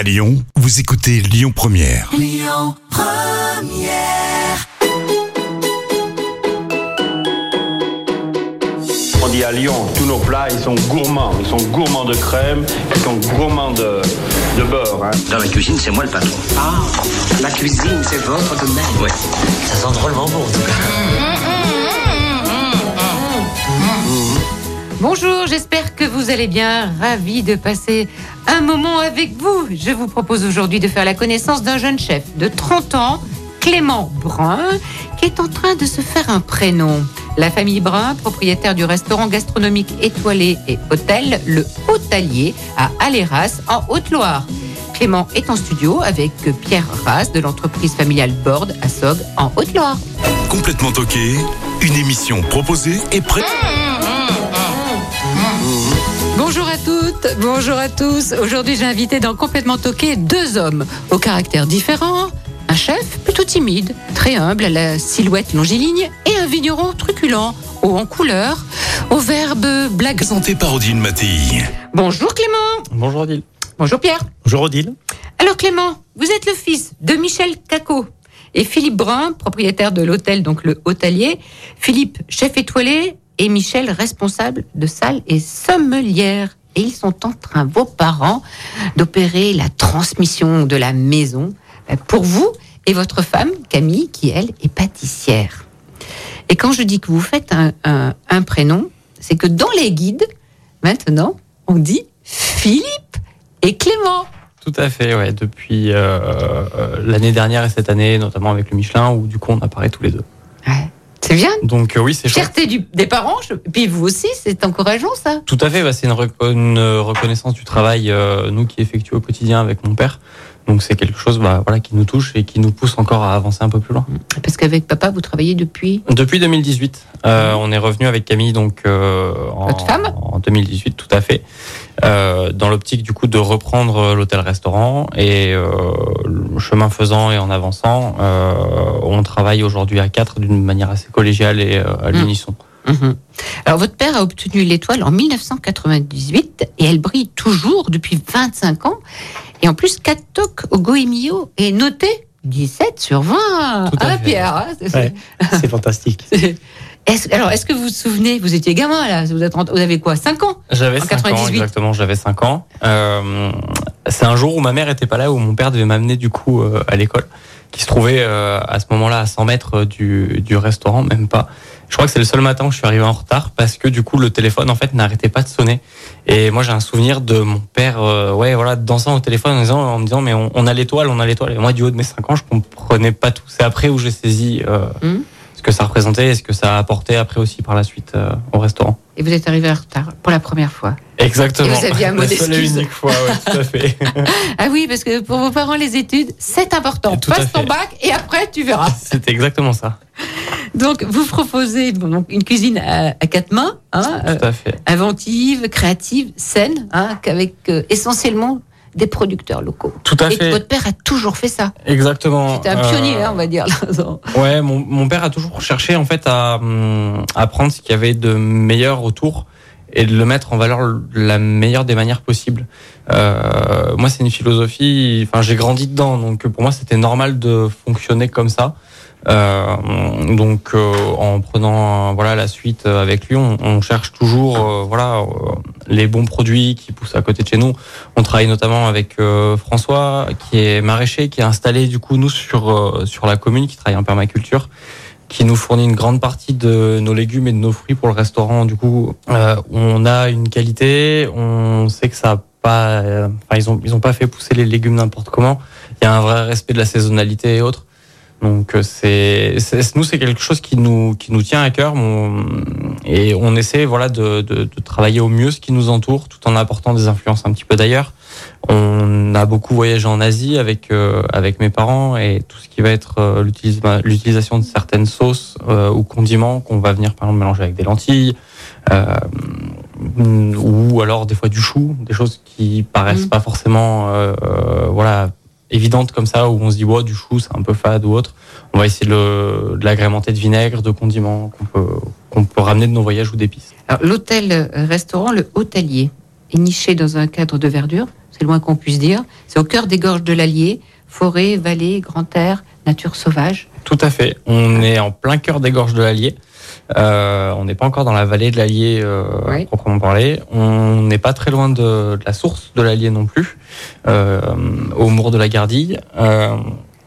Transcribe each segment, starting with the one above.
À Lyon, vous écoutez Lyon Première. On dit à Lyon, tous nos plats, ils sont gourmands. Ils sont gourmands de crème, ils sont gourmands de, de beurre. hein. Dans la cuisine, c'est moi le patron. Ah, la cuisine, c'est votre domaine. Oui. Ça sent drôlement bon, en tout cas. Bonjour, j'espère que vous allez bien. Ravi de passer un moment avec vous. Je vous propose aujourd'hui de faire la connaissance d'un jeune chef de 30 ans, Clément Brun, qui est en train de se faire un prénom. La famille Brun, propriétaire du restaurant gastronomique étoilé et hôtel Le Hôtelier à Aléras, en Haute-Loire. Clément est en studio avec Pierre Rass de l'entreprise familiale Bord à Sog en Haute-Loire. Complètement toqué, une émission proposée et prête. Bonjour à toutes, bonjour à tous. Aujourd'hui, j'ai invité dans Complètement Toqué deux hommes au caractère différent. Un chef plutôt timide, très humble, à la silhouette longiligne, et un vigneron truculent, haut en couleur, au verbe blague. Présenté par Odile Mattei. Bonjour Clément. Bonjour Odile. Bonjour Pierre. Bonjour Odile. Alors Clément, vous êtes le fils de Michel Cacot et Philippe Brun, propriétaire de l'hôtel, donc le hôtelier. Philippe, chef étoilé, et Michel, responsable de salle et sommelière. Et ils sont en train, vos parents, d'opérer la transmission de la maison euh, pour vous et votre femme, Camille, qui elle est pâtissière. Et quand je dis que vous faites un, un- un prénom, c'est que dans les guides, maintenant, on dit Philippe et Clément. Tout à fait, ouais. Depuis euh, euh, l'année dernière et cette année, notamment avec le Michelin, où du coup on apparaît tous les deux. Ouais. C'est bien. Donc euh, oui, c'est. Fierté du, des parents, je- puis vous aussi, c'est encourageant ça. Tout à fait, bah, c'est une, une reconnaissance du travail, euh, nous qui effectuons au quotidien avec mon père. Donc c'est quelque chose bah, voilà, qui nous touche et qui nous pousse encore à avancer un peu plus loin. Parce qu'avec papa, vous travaillez depuis. Depuis 2018, euh, on est revenu avec Camille donc euh, en, Votre femme? en 2018, tout à fait, euh, dans l'optique du coup de reprendre l'hôtel-restaurant et euh, le chemin faisant et en avançant, euh, on travaille aujourd'hui à quatre d'une manière assez collégiale et euh, à l'unisson. Mhm. Alors, votre père a obtenu l'étoile en 1998 et elle brille toujours depuis 25 ans. Et en plus, 4 tocs au Goemio est noté 17 sur 20. Tout à Ah, fait. Pierre, hein, c'est- Ouais, c'est fantastique. Est-ce- alors, est-ce que vous vous souvenez, vous étiez gamin là, vous, êtes, rentré- vous avez quoi, 5 ans? J'avais En 5 ans, 98. exactement, j'avais 5 ans. Euh, c'est un jour où ma mère était pas là, où mon père devait m'amener du coup euh, à l'école, qui se trouvait euh, à ce moment-là à 100 mètres du, du restaurant, même pas. Je crois que c'est le seul matin où je suis arrivé en retard parce que du coup le téléphone en fait n'arrêtait pas de sonner. Et moi j'ai un souvenir de mon père, euh, ouais voilà, dansant au téléphone en, disant, en me disant mais on, on a l'étoile, on a l'étoile. Et moi du haut de mes 5 ans je comprenais pas tout. C'est après où j'ai saisi euh, Mhm. Ce que ça représentait et ce que ça a apporté après aussi par la suite euh, au restaurant. Et vous êtes arrivé en retard pour la première fois. Exactement. Et vous aviez un mot La seule et d'excuse. unique fois, ouais, tout à fait. Ah oui, parce que pour vos parents, les études, c'est important. Tout Passe ton bac et après, tu verras. C'était exactement ça. Donc, vous proposez bon, une cuisine à, à quatre mains, hein, euh, Tout à fait. inventive, créative, saine, hein, qu'avec euh, essentiellement des producteurs locaux. Tout à Et fait. votre père a toujours fait ça. Exactement. C'était un Euh, pionnier, hein, on va dire. Ouais, mon, mon père a toujours cherché en fait à, hum, à prendre ce qu'il y avait de meilleur autour et de le mettre en valeur de la meilleure des manières possibles. Euh, moi, c'est une philosophie. Enfin, j'ai grandi dedans, donc pour moi, c'était normal de fonctionner comme ça. Euh, donc, euh, en prenant euh, voilà la suite avec lui, on, on cherche toujours voilà les bons produits qui poussent à côté de chez nous. On travaille notamment avec François, qui est maraîcher, qui est installé du coup nous sur sur la commune, qui travaille en permaculture, qui nous fournit une grande partie de nos légumes et de nos fruits pour le restaurant. Du coup, euh, on a une qualité, on sait que ça pas, euh, ils ont ils ont pas fait pousser les légumes n'importe comment. Il y a un vrai respect de la saisonnalité et autres. Donc euh, c'est c'est- nous c'est quelque chose qui nous qui nous tient à cœur et on essaie voilà de, de, de travailler au mieux ce qui nous entoure tout en apportant des influences un petit peu d'ailleurs. On a beaucoup voyagé en Asie avec euh, avec mes parents et tout ce qui va être euh, l'utilisa- l'utilisation de certaines sauces euh, ou condiments qu'on va venir par exemple mélanger avec des lentilles euh, ou alors des fois du chou, des choses qui paraissent Mhm. pas forcément euh, voilà évidentes comme ça où on se dit ouais, du chou c'est un peu fade ou autre. On va essayer de l'agrémenter de vinaigre, de condiments qu'on peut qu'on peut ramener de nos voyages ou d'épices. Alors, l'hôtel-restaurant, le hôtelier, est niché dans un cadre de verdure. C'est loin qu'on puisse dire. C'est au cœur des gorges de l'Allier, forêt, vallée, grand air, nature sauvage. Tout à fait. On est en plein cœur des gorges de l'Allier. Euh, on n'est pas encore dans la vallée de l'Allier euh, Oui. proprement parlé. On n'est pas très loin de, de la source de l'Allier non plus, euh, au Mour de la Gardille. Euh,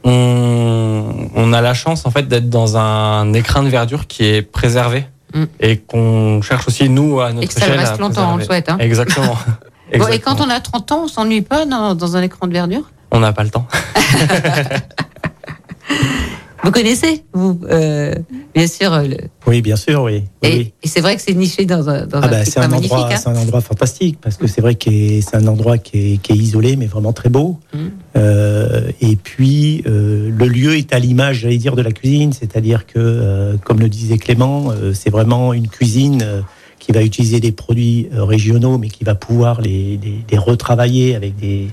on, on a la chance en fait d'être dans un écrin de verdure qui est préservé Mm. et qu'on cherche aussi nous à notre Et que ça à reste longtemps, on le souhaite. hein. Exactement. Bon, et quand on a 30 ans, on s'ennuie pas dans, dans un écran de verdure? On n'a pas le temps. Vous connaissez, vous, euh, bien sûr. le- Oui, bien sûr, oui. oui, Et, oui. et c'est vrai que c'est niché dans un, dans Ah un bah, c'est un, endroit, hein. c'est un endroit fantastique parce que c'est vrai que c'est un endroit qui est, qui est isolé mais vraiment très beau. Mm. Euh, et puis euh, le lieu est à l'image, j'allais dire, de la cuisine, c'est-à-dire que, euh, comme le disait Clément, euh, c'est vraiment une cuisine euh, qui va utiliser des produits régionaux mais qui va pouvoir les, les- les retravailler avec des,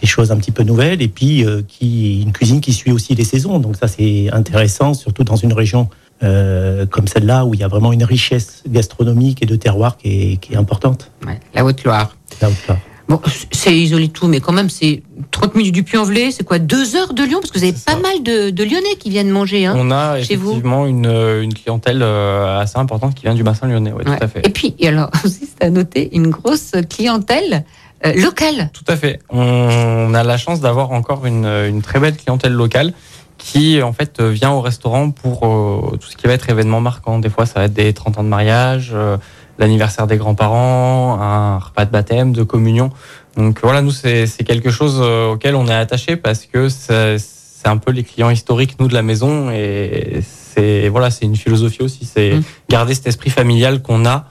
des choses un petit peu nouvelles et puis euh, qui une cuisine qui suit aussi les saisons. Donc ça c'est intéressant, surtout dans une région euh, comme celle-là où il y a vraiment une richesse gastronomique et de terroir qui est, qui est importante. Ouais, la Haute-Loire. La Haute-Loire. Bon, c'est isolé tout, mais quand même, c'est 30 minutes du Puy-en-Velay, c'est quoi, deux heures de Lyon? Parce que vous avez pas ça. mal de, de Lyonnais qui viennent manger. Hein. On a Chez vous effectivement une, une clientèle euh, assez importante qui vient du bassin lyonnais. Ouais, Ouais. Tout à fait. Et puis, et alors, aussi, c'est à noter, une grosse clientèle euh, locale. Tout à fait. On a la chance d'avoir encore une, une très belle clientèle locale qui en fait vient au restaurant pour euh, tout ce qui va être événement marquant. Des fois, ça va être des 30 ans de mariage, euh, l'anniversaire des grands-parents, un repas de baptême, de communion. Donc voilà, nous c'est quelque chose euh, auquel on est attaché parce que c'est un peu les clients historiques nous de la maison et c'est voilà c'est une philosophie aussi, c'est Mm. garder cet esprit familial qu'on a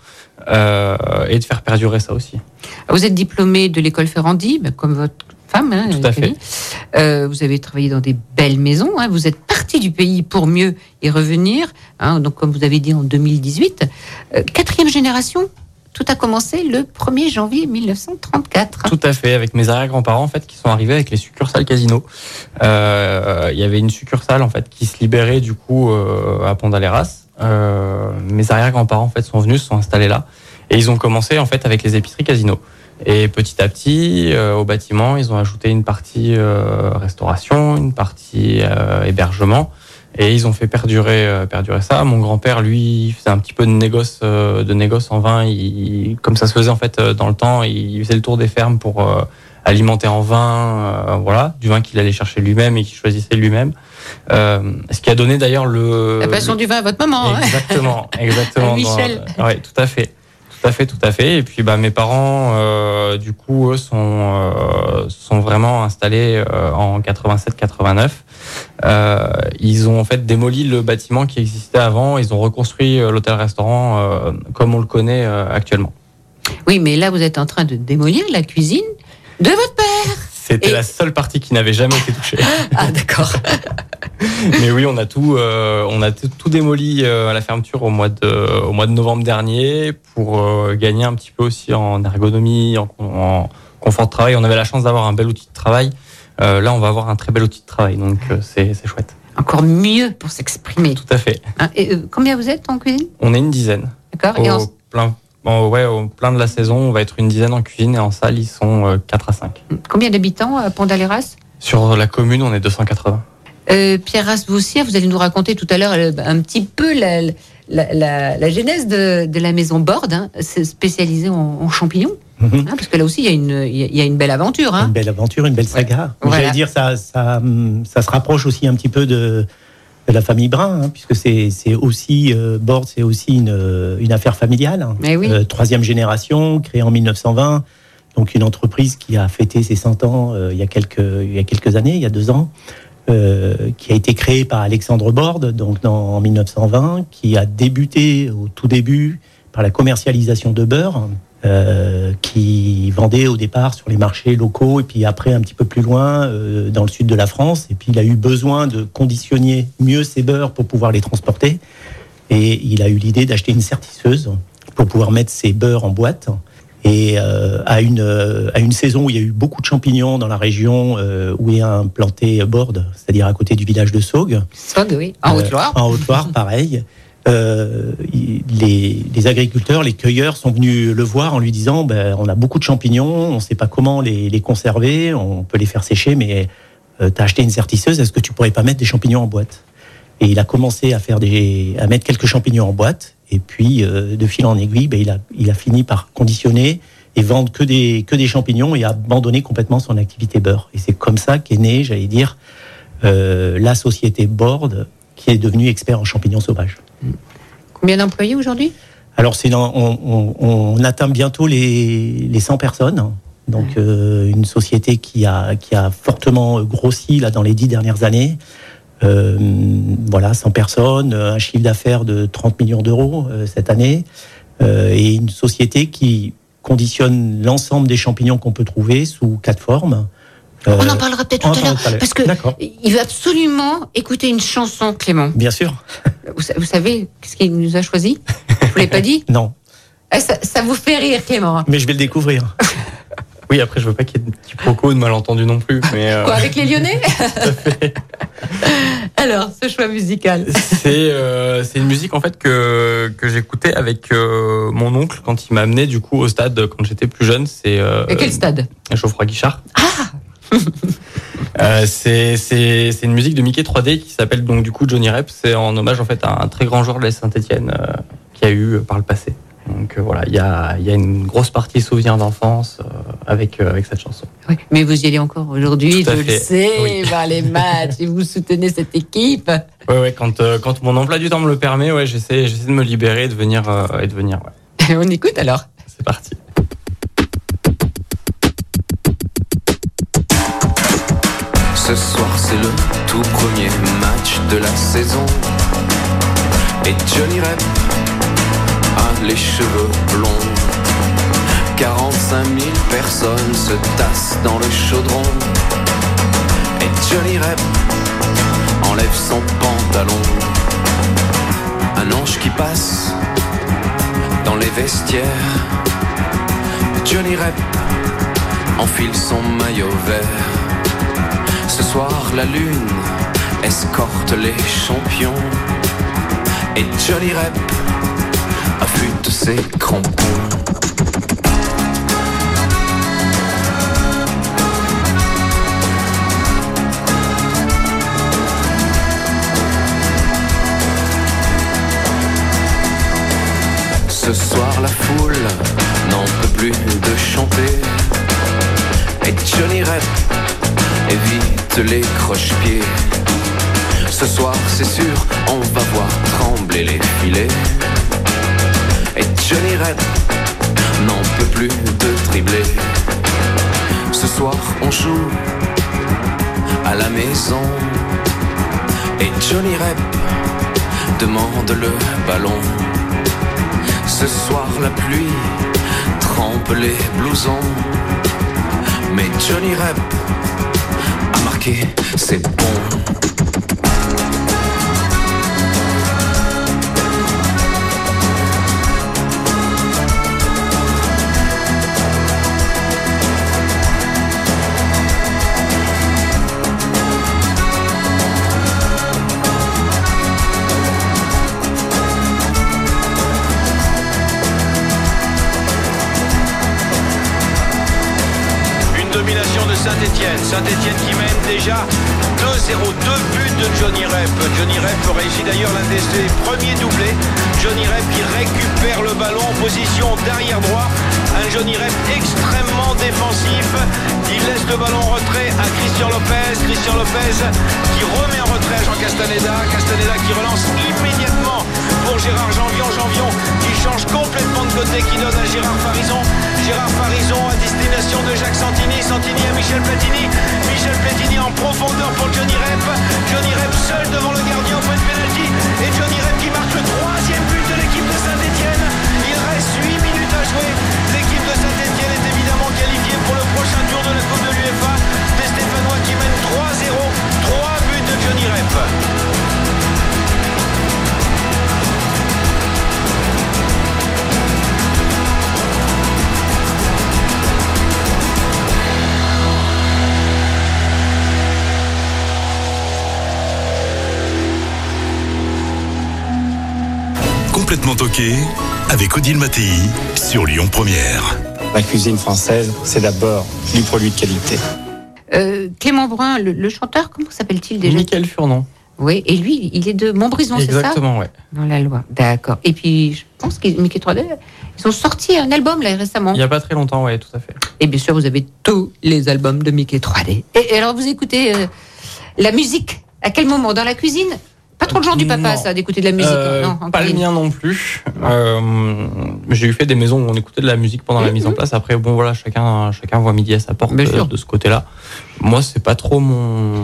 et de faire perdurer ça aussi. Vous êtes diplômé de l'école Ferrandi, ben, comme votre femme. Hein, Tout à fait. Euh, vous avez travaillé dans des belles maisons. hein. Vous êtes parti du pays pour mieux y revenir. hein. donc, comme vous avez dit en 2018, Euh, quatrième génération. Tout a commencé le 1er janvier 1934. Tout à fait, avec mes arrière-grands-parents en fait qui sont arrivés avec les succursales Casino. Euh, Il y avait une succursale en fait qui se libérait du coup euh, à Pont d'Aléras. Euh, mes arrière-grands-parents en fait sont venus, sont installés là et ils ont commencé en fait avec les épiceries Casino. Et petit à petit, euh, au bâtiment, ils ont ajouté une partie euh, restauration, une partie euh, hébergement, et ils ont fait perdurer, euh, perdurer ça. Mon grand-père, lui, faisait un petit peu de négoce, euh, de négoce en vin. Il, comme ça se faisait en fait dans le temps, il faisait le tour des fermes pour alimenter en vin, voilà, du vin qu'il allait chercher lui-même et qu'il choisissait lui-même. Euh, ce qui a donné d'ailleurs le La passion le- du vin à votre maman. hein. Exactement, exactement. Michel. Ouais, tout à fait. Tout à fait, tout à fait. Et puis, bah, mes parents, euh, du coup, eux, sont, euh, sont vraiment installés euh, en 87-89. Euh, ils ont en fait démoli le bâtiment qui existait avant. Ils ont reconstruit l'hôtel-restaurant comme on le connaît actuellement. Oui, mais là, vous êtes en train de démolir la cuisine de votre père. C'était Et- la seule partie qui n'avait jamais été touchée. Ah, d'accord. Mais oui, on a tout, euh, on a tout, tout démoli euh, à la fermeture au mois de, au mois de novembre dernier pour euh, gagner un petit peu aussi en ergonomie, en, en confort de travail. On avait la chance d'avoir un bel outil de travail. Là, on va avoir un très bel outil de travail, donc c'est c'est chouette. Encore mieux pour s'exprimer. Tout à fait. Hein, et, combien vous êtes en cuisine? On est une dizaine. D'accord Et en- Au plein, bon, ouais, au plein de la saison, on va être une dizaine en cuisine et en salle, ils sont euh, 4 à 5. Combien d'habitants à Pont d'Aléras Sur la commune, on est 280. Euh, Pierre Rasboussière, vous allez nous raconter tout à l'heure euh, un petit peu la, la, la- la genèse de, de la maison Borde, hein, c'est spécialisée en, en champignons. Mhm. hein, parce que là aussi, il y a une, il y a- il y a une belle aventure. Hein. Une belle aventure, une belle saga. Voilà. J'allais dire, ça, ça, hum, ça se rapproche aussi un petit peu de, de la famille Brun, hein, puisque c'est c'est aussi, euh, Borde, c'est aussi une, euh, une affaire familiale. hein. Mais oui. Euh, troisième génération, créée en 1920. Donc une entreprise qui a fêté ses 100 ans euh, il, y a quelques, il y a quelques années, il y a deux ans, euh, qui a été créée par Alexandre Borde donc dans, en 1920, qui a débuté au tout début par la commercialisation de beurre, euh, qui vendait au départ sur les marchés locaux et puis après un petit peu plus loin euh, dans le sud de la France. Et puis il a eu besoin de conditionner mieux ses beurres pour pouvoir les transporter. Et il a eu l'idée d'acheter une sertisseuse pour pouvoir mettre ses beurres en boîte. Et euh, à, une, euh, à une saison où il y a eu beaucoup de champignons dans la région euh, où est implanté Borde, c'est-à-dire à côté du village de Saugues, Sog, oui. En Haute-Loire. En Haute-Loire, pareil. euh, les, les agriculteurs, les cueilleurs sont venus le voir en lui disant ben, on a beaucoup de champignons, on ne sait pas comment les, les conserver, on peut les faire sécher, mais euh, tu as acheté une sertisseuse, est-ce que tu pourrais pas mettre des champignons en boîte? Et il a commencé à faire des, à mettre quelques champignons en boîte, et puis euh, de fil en aiguille, ben, il, a, il a fini par conditionner et vendre que des, que des champignons et abandonner complètement son activité beurre. Et c'est comme ça qu'est né, j'allais dire, euh, la société Board, qui est devenue expert en champignons sauvages. Combien d'employés aujourd'hui? Alors, dans- on, on- on atteint bientôt les, les 100 personnes. Donc, euh, une société qui a, qui a fortement grossi là, dans les dix dernières années. Euh, voilà, 100 personnes, un chiffre d'affaires de 30 millions d'euros euh, cette année. Euh, et une société qui conditionne l'ensemble des champignons qu'on peut trouver sous quatre formes. On Euh, en parlera peut-être on en tout à parlera l'heure. tout à l'heure. Parce que il veut absolument écouter une chanson, Clément. Bien sûr. Vous, sa- vous savez qu'est-ce qu'il nous a choisi? Vous l'avez pas dit? Non, Eh, ça, ça vous fait rire, Clément. mais je vais le découvrir. Oui, après, je veux pas qu'il y ait de quiproquos, de malentendus non plus. Mais euh, Quoi, avec les Lyonnais? Alors, ce choix musical. c'est euh, c'est une musique en fait que que j'écoutais avec euh, mon oncle quand il m'a amené du coup au stade quand j'étais plus jeune. C'est euh, Et quel stade? Geoffroy Guichard. Euh, c'est une musique de Mickey 3D qui s'appelle donc du coup Johnny Rep. C'est en hommage en fait à un très grand joueur de la Saint-Étienne qui a eu euh, par le passé. Donc euh, voilà, il y a y a une grosse partie souvenir d'enfance euh, avec euh, avec cette chanson. Oui, mais vous y allez encore aujourd'hui, je à le fait. sais, Oui. voir les matchs et vous soutenez cette équipe. Ouais, quand euh, quand mon emploi du temps me le permet, ouais, j'essaie de me libérer et de venir euh, et de venir. Ouais. On écoute alors. C'est parti. Ce soir c'est le tout premier match de la saison. Et Johnny Rep a les cheveux blonds. 45 000 personnes se tassent dans le chaudron. Et Johnny Rep enlève son pantalon. Un ange qui passe dans les vestiaires. Johnny Rep enfile son maillot vert ce soir, la lune escorte les champions. Et Johnny Rep affûte ses crampons. Ce soir, la foule n'en peut plus de chanter. Et Johnny Rep évite les croche-pieds. Ce soir, c'est sûr, on va voir trembler les filets. Et Johnny Rep n'en peut plus de tribler. Ce soir, on joue à la maison. Et Johnny Rep demande le ballon. Ce soir, la pluie trempe les blousons. Mais Johnny Rep marqué, c'est bon. Saint-Etienne. Qui mène déjà 2-0, 2 buts de Johnny Rep. Johnny Rep réussit d'ailleurs l'un de ses premiers doublés. Johnny Rep qui récupère le ballon en position d'arrière droit. Un Johnny Rep extrêmement défensif. Il laisse le ballon en retrait à Christian Lopez. Christian Lopez qui remet en retrait Jean Castaneda. Castaneda qui relance immédiatement pour Gérard Janvion. Janvion qui change complètement de côté, qui donne à Gérard Farison. Gérard Farison à destination de Jacques Santini. Santini à Michel Platini. Michel Platini en profondeur pour Johnny Rep. Johnny Rep seul devant le gardien au point de pénalty. Et Johnny Rep qui marque le troisième but de l'équipe de Saint-Etienne. Il reste 8 minutes à jouer. L'équipe de Saint-Etienne est évidemment qualifiée pour le prochain tour de la Coupe Avec Odile Mattei sur Lyon Première. La cuisine française, c'est d'abord du produit de qualité. Euh, Clément Brun, le, le chanteur, comment s'appelle-t-il déjà Michael Furnon. Oui, et lui, il est de Montbrison, c'est ça Exactement, ouais. Dans la loi. D'accord. Et puis, je pense que Mickey 3D, ils ont sorti un album là récemment. Il n'y a pas très longtemps, ouais, tout à fait. Et bien sûr, vous avez tous les albums de Mickey 3D. Et, et alors, vous écoutez euh, la musique À quel moment? Dans la cuisine? Pas trop le genre du papa, Non. ça, d'écouter de la musique. Euh, non, pas le mien non plus. Euh, J'ai eu fait des maisons où on écoutait de la musique pendant la mise en place. Après, bon voilà, chacun, chacun voit midi à sa porte euh, de ce côté-là. Moi, c'est pas trop mon.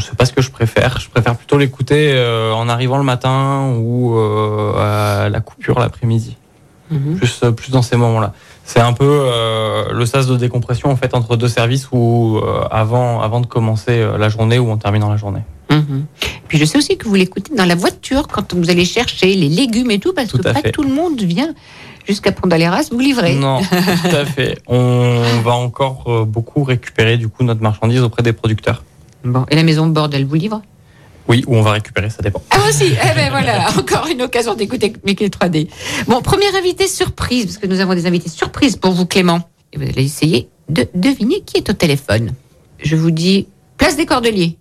C'est pas ce que je préfère. Je préfère plutôt l'écouter euh, en arrivant le matin ou à la coupure l'après-midi. Mhm. Plus, plus dans ces moments-là. C'est un peu euh, le sas de décompression en fait entre deux services ou euh, avant, avant de commencer euh, la journée ou en terminant la journée. Mhm. Puis je sais aussi que vous l'écoutez dans la voiture quand vous allez chercher les légumes et tout, parce Tout que pas fait. tout le monde vient jusqu'à Pont-d'Aléras vous livrer. Non, tout à fait. On va encore beaucoup récupérer du coup notre marchandise auprès des producteurs. Bon, et la maison Bordel vous livre Oui, ou on va récupérer, ça dépend. Ah aussi, eh ben voilà, encore une occasion d'écouter Mickey 3D. Bon, premier invité surprise, parce que nous avons des invités surprises pour vous Clément. Et vous allez essayer de deviner qui est au téléphone. Je vous dis, place des Cordeliers.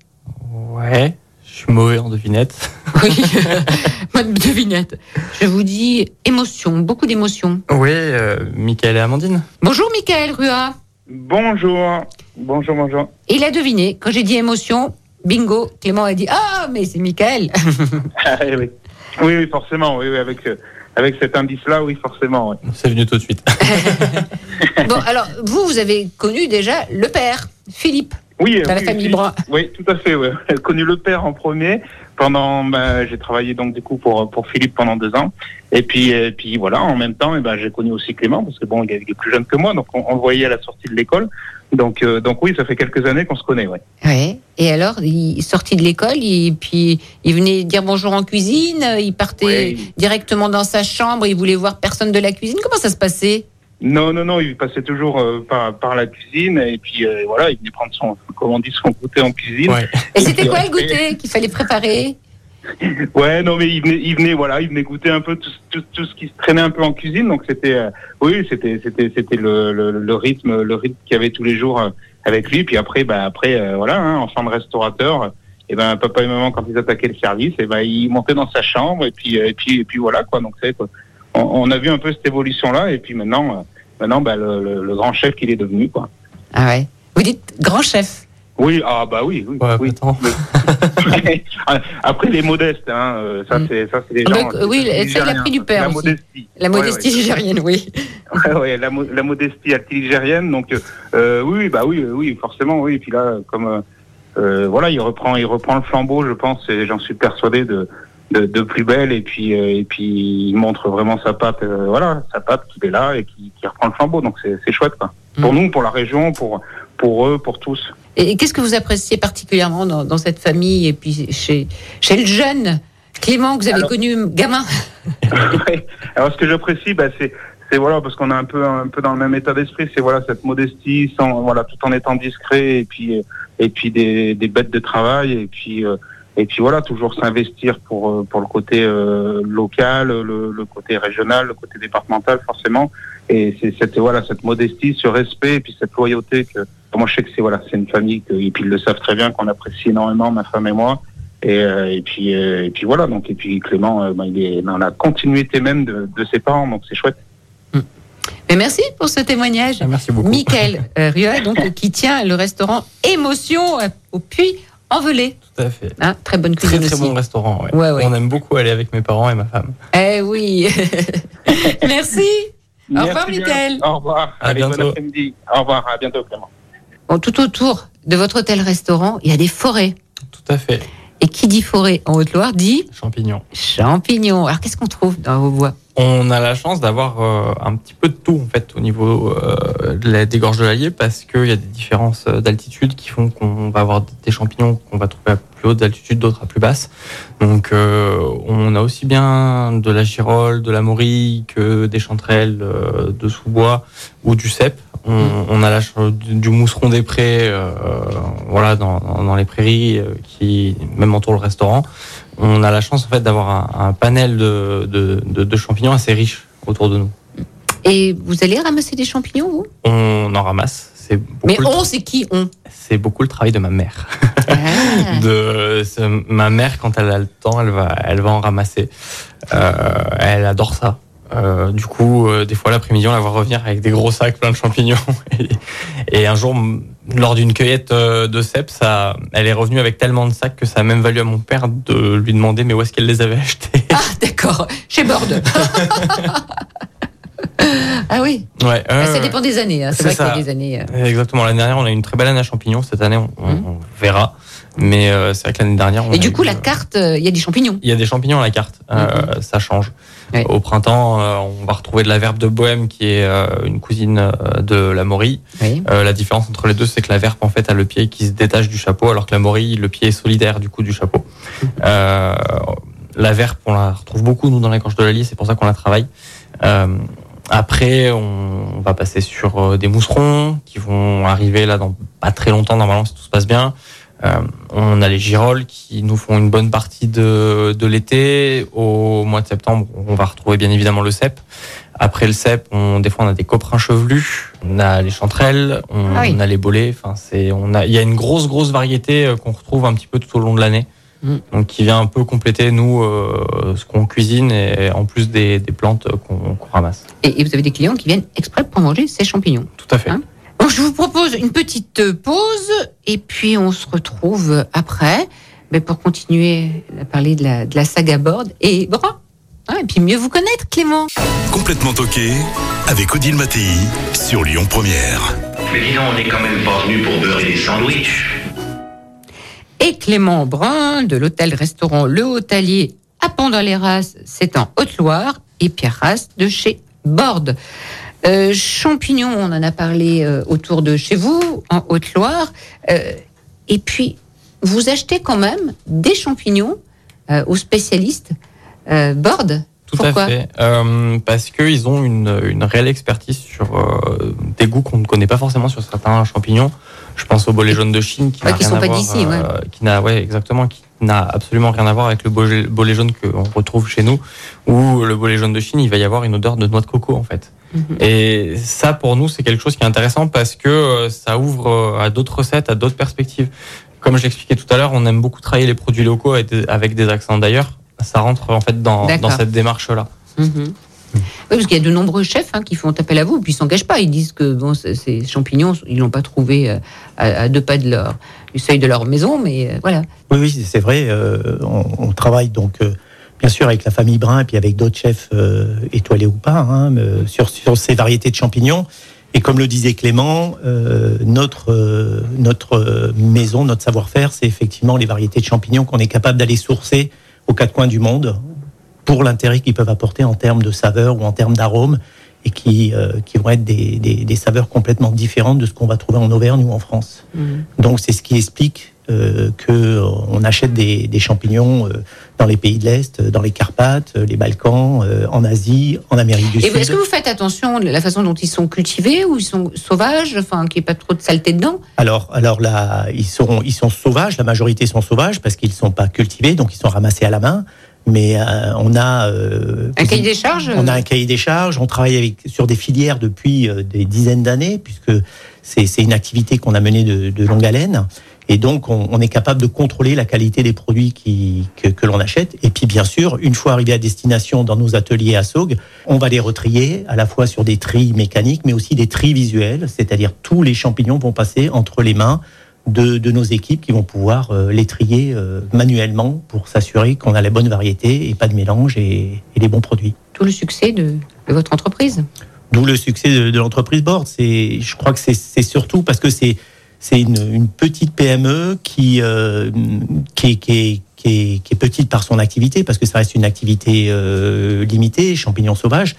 Ouais, je suis mauvais en devinette. Oui, bonne devinette. Je vous dis, émotion, beaucoup d'émotions. Oui, euh, Michael et Amandine. Bonjour Michael Rua. Bonjour. Bonjour, bonjour. Il a deviné, quand j'ai dit émotion, bingo, Clément a dit, ah, mais c'est Michael. Ah, oui. oui, oui, forcément. Oui, oui, avec, euh, avec cet indice-là, oui, forcément. oui. C'est venu tout de suite. bon, alors, vous, vous avez connu déjà le père, Philippe. Oui, Dans la oui, famille Brun. Oui, tout à fait. Oui. J'ai connu le père en premier. Pendant, bah, j'ai travaillé donc du coup pour pour Philippe pendant deux ans. Et puis, et puis voilà, en même temps, et ben j'ai connu aussi Clément parce que bon, il est il est plus jeune que moi, donc on, on le voyait à la sortie de l'école. Donc, euh, donc oui, ça fait quelques années qu'on se connaît. Ouais. Ouais. Et alors, il est sorti de l'école, et puis il venait dire bonjour en cuisine, il partait Oui. directement dans sa chambre, il voulait voir personne de la cuisine. Comment ça se passait? Non, non, non, il passait toujours euh, par, par la cuisine et puis euh, voilà, il venait prendre son, comment on dit, son goûter en cuisine. Ouais. Et c'était puis quoi le goûter qu'il fallait préparer? Ouais, non, mais il venait, il venait, voilà, il venait goûter un peu tout, tout, ce qui se traînait un peu en cuisine. Donc c'était, euh, oui, c'était, c'était, c'était le, rythme, le rythme qu'il y avait tous les jours euh, avec lui. Puis après, bah après, euh, voilà, hein, enfant de restaurateur. Et ben papa et maman quand ils attaquaient le service, et ben ils montaient dans sa chambre et puis et puis et puis voilà quoi. Donc c'est. On, on a vu un peu cette évolution là et puis maintenant, maintenant, bah, le, le, le grand chef qu'il est devenu quoi. Ah ouais. Vous dites grand chef. Oui, ah bah oui, oui. Ouais, oui. attends. Après les modestes, hein, euh, ça Mm. c'est ça c'est des Donc, gens. euh, oui, c'est des ça, il a Nigériens. pris du père La aussi. modestie. La modestie ouais. oui. Ouais, ouais, la, mo- la modestie altigérienne. Donc, euh, euh, oui, bah oui, oui, forcément, oui. Et puis là, comme euh, voilà, il reprend, il reprend le flambeau, je pense, et j'en suis persuadé de, de, de plus belle. Et puis, euh, et puis, il montre vraiment sa patte, euh, voilà, sa patte qu'il est là et qui, qui reprend le flambeau. Donc, c'est c'est chouette, quoi. Pour Mm. nous, pour la région, pour pour eux, pour tous. Et qu'est-ce que vous appréciez particulièrement dans, dans cette famille et puis chez, chez le jeune Clément que vous avez Alors- connu gamin Ouais. Alors ce que j'apprécie, bah, c'est c'est voilà parce qu'on est un peu un peu dans le même état d'esprit, c'est voilà cette modestie, sans voilà tout en étant discret et puis et puis des, des bêtes de travail et puis euh, et puis voilà toujours s'investir pour euh, pour le côté euh, local, le, le côté régional, le côté départemental forcément et c'est cette voilà cette modestie, ce respect et puis cette loyauté que moi je sais que c'est voilà c'est une famille que, et puis ils le savent très bien qu'on apprécie énormément ma femme et moi et, euh, et puis euh, et puis voilà donc et puis Clément euh, ben, il est dans la continuité même de, de ses parents donc c'est chouette. Mais merci pour ce témoignage. Ah, Merci beaucoup. Michael euh, Rua, donc, qui tient le restaurant Émotion euh, au Puy en Velay. Tout à fait. Hein, très bonne Très cuisine très aussi. bon restaurant. Ouais. Ouais, ouais. On aime beaucoup aller avec mes parents et ma femme. Eh oui. merci. Au revoir. Michael. Au revoir. À Allez, bon bientôt. après-midi. Au revoir. À bientôt Clément. Bon, tout autour de votre hôtel-restaurant, il y a des forêts. Tout à fait. Et qui dit forêt en Haute-Loire dit Champignons. champignons. Alors, qu'est-ce qu'on trouve dans vos bois On a la chance d'avoir euh, un petit peu de tout en fait au niveau euh, de la- des gorges de l'Allier parce qu'il y a des différences euh, d'altitude qui font qu'on va avoir des champignons qu'on va trouver à plus haute altitude, d'autres à plus basse. Donc euh, on a aussi bien de la girole, de la morille que des chanterelles, euh, de sous-bois ou du cèpe. On, on a la du, du mousseron des prés, euh, voilà, dans, dans- dans les prairies, euh, qui même entoure le restaurant. On a la chance en fait d'avoir un, un panel de, de, de- de champignons assez riche autour de nous. Et vous allez ramasser des champignons, vous? On en ramasse. Mais on, c'est qui on c'est beaucoup le travail de ma mère. Ah. de ma mère quand elle a le temps elle va elle va en ramasser Euh, elle adore ça Euh, du coup euh, des fois l'après-midi on la voit revenir avec des gros sacs pleins de champignons et, et un jour lors d'une cueillette euh, de cèpes ça elle est revenue avec tellement de sacs que ça a même valu à mon père de lui demander mais où est-ce qu'elle les avait achetés? Ah, d'accord, chez Borde. ah oui, ouais Ah, ça dépend des années. hein. C'est vrai qu'il y ça. a des années. exactement l'année dernière on a eu une très belle année à champignons cette année on, on verra mais c'est vrai que l'année dernière on Et du eu, coup, la carte, il y a des champignons. Il y a des champignons à la carte, euh, ça change. Ouais. Au printemps, euh, on va retrouver de la verbe de bohème qui est euh, une cousine euh, de la morille. Oui. Euh, la différence entre les deux, c'est que la verbe en fait a le pied qui se détache du chapeau, alors que la morille, le pied est solidaire du coup du chapeau. Euh, la verbe, on la retrouve beaucoup nous dans la gorge de l'Allier, c'est pour ça qu'on la travaille. Euh, après, on, va passer sur euh, des mousserons qui vont arriver là dans pas très longtemps normalement si tout se passe bien. Euh, on a les girolles qui nous font une bonne partie de, de l'été. Au mois de septembre, on va retrouver bien évidemment le cep. Après le cep, on, des fois on a des coprins chevelus, on a les chanterelles, on, Ah oui. on a les bolets. Enfin, c'est, on a, il y a une grosse grosse variété euh, qu'on retrouve un petit peu tout au long de l'année. Mm. Donc qui vient un peu compléter nous euh, ce qu'on cuisine et en plus des, des plantes qu'on, qu'on ramasse. Et, et vous avez des clients qui viennent exprès pour manger ces champignons. Tout à fait. Hein Bon, je vous propose une petite euh, pause et puis on se retrouve après mais pour continuer à parler de la, de la saga Borde et Brun. Hein, et puis mieux vous connaître, Clément. Complètement toqué avec Odile Mattei sur Lyon Première. Mais dis donc, on n'est quand même pas venu pour beurrer des sandwichs. Et Clément Brun de l'hôtel-restaurant Le Hôtelier à Pont-dans-les-Races, c'est en Haute-Loire, et Pierre Rasse de chez Borde. Euh, champignons, on en a parlé euh, autour de chez vous, en Haute-Loire. Euh, et puis, vous achetez quand même des champignons aux spécialistes euh, Borde. Tout Pourquoi à fait. Parce qu'ils ont une, une réelle expertise sur des goûts qu'on ne connaît pas forcément sur certains champignons. Je pense au bolet jaune de Chine qui Ouais, n'a qui rien sont à pas voir, d'ici, ouais. euh, qui n'a ouais exactement qui n'a absolument rien à voir avec le bolet, jaune qu'on retrouve chez nous ou le bolet jaune de Chine il va y avoir une odeur de noix de coco en fait. Et ça pour nous c'est quelque chose qui est intéressant parce que euh, ça ouvre euh, à d'autres recettes à d'autres perspectives comme je l'expliquais tout à l'heure on aime beaucoup travailler les produits locaux avec des, accents d'ailleurs ça rentre en fait dans, cette démarche là Mhm. Oui, parce qu'il y a de nombreux chefs hein, qui font appel à vous, puis ils s'engagent pas. Ils disent que bon, ces champignons, ils l'ont pas trouvé euh, à, à deux pas de leur, du seuil de leur maison, mais euh, voilà. Oui, oui, c'est vrai. euh, on, on travaille donc euh, bien sûr avec la famille Brun et puis avec d'autres chefs euh, étoilés ou pas hein, euh, sur, sur ces variétés de champignons. Et comme le disait Clément, euh, notre euh, notre maison, notre savoir-faire, c'est effectivement les variétés de champignons qu'on est capable d'aller sourcer aux quatre coins du monde pour l'intérêt qu'ils peuvent apporter en termes de saveur ou en termes d'arôme et qui, euh, qui vont être des, des, des saveurs complètement différentes de ce qu'on va trouver en Auvergne ou en France. Donc c'est ce qui explique euh, que euh, on achète des, des champignons euh, dans les pays de l'Est, euh, dans les Carpates, euh, les Balkans, euh, en Asie, en Amérique du Et Sud. est-ce que vous faites attention de la façon dont ils sont cultivés ou ils sont sauvages, enfin qu'il n'y ait pas trop de saleté dedans? Alors, alors là, ils sont, ils sont sauvages. La majorité sont sauvages parce qu'ils ne sont pas cultivés, donc ils sont ramassés à la main. Mais euh, on a euh, Un cahier des charges? On a un cahier des charges. On travaille avec, sur des filières depuis euh, des dizaines d'années, puisque c'est c'est une activité qu'on a menée de, de longue haleine. Et donc, on, on est capable de contrôler la qualité des produits qui, que, que l'on achète. Et puis, bien sûr, une fois arrivés à destination dans nos ateliers à Saugues, on va les retrier à la fois sur des tris mécaniques, mais aussi des tris visuels, c'est-à-dire tous les champignons vont passer entre les mains de, de nos équipes qui vont pouvoir euh, les trier euh, manuellement pour s'assurer qu'on a la bonne variété et pas de mélange et, et les bons produits. Tout le succès de, de votre entreprise. D'où le succès de, de l'entreprise Board. Je crois que c'est surtout parce que c'est, c'est une, une petite PME qui, euh, qui, est, qui, est, qui, est, qui est petite par son activité, parce que ça reste une activité euh, limitée, champignons sauvages,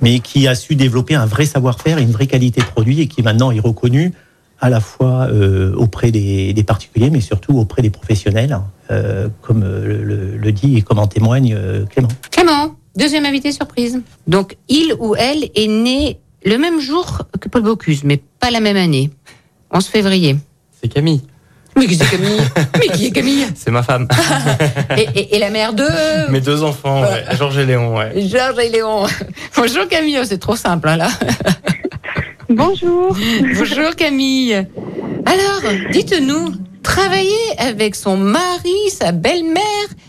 mais qui a su développer un vrai savoir-faire et une vraie qualité de produit et qui maintenant est reconnue à la fois euh, auprès des, des particuliers, mais surtout auprès des professionnels, euh, comme le, le dit et comme en témoigne euh, Clément. Clément, deuxième invité surprise. Donc, il ou elle est né le même jour que Paul Bocuse, mais pas la même année. 11 février. C'est Camille. Mais qui c'est Camille Mais qui est Camille C'est ma femme. et, et- et la mère de Mes deux enfants, ouais. Georges et Léon, ouais. Georges et Léon. Bonjour Camille, Oh, c'est trop simple hein, là. Bonjour. Bonjour Camille. Alors, dites-nous, travailler avec son mari, sa belle-mère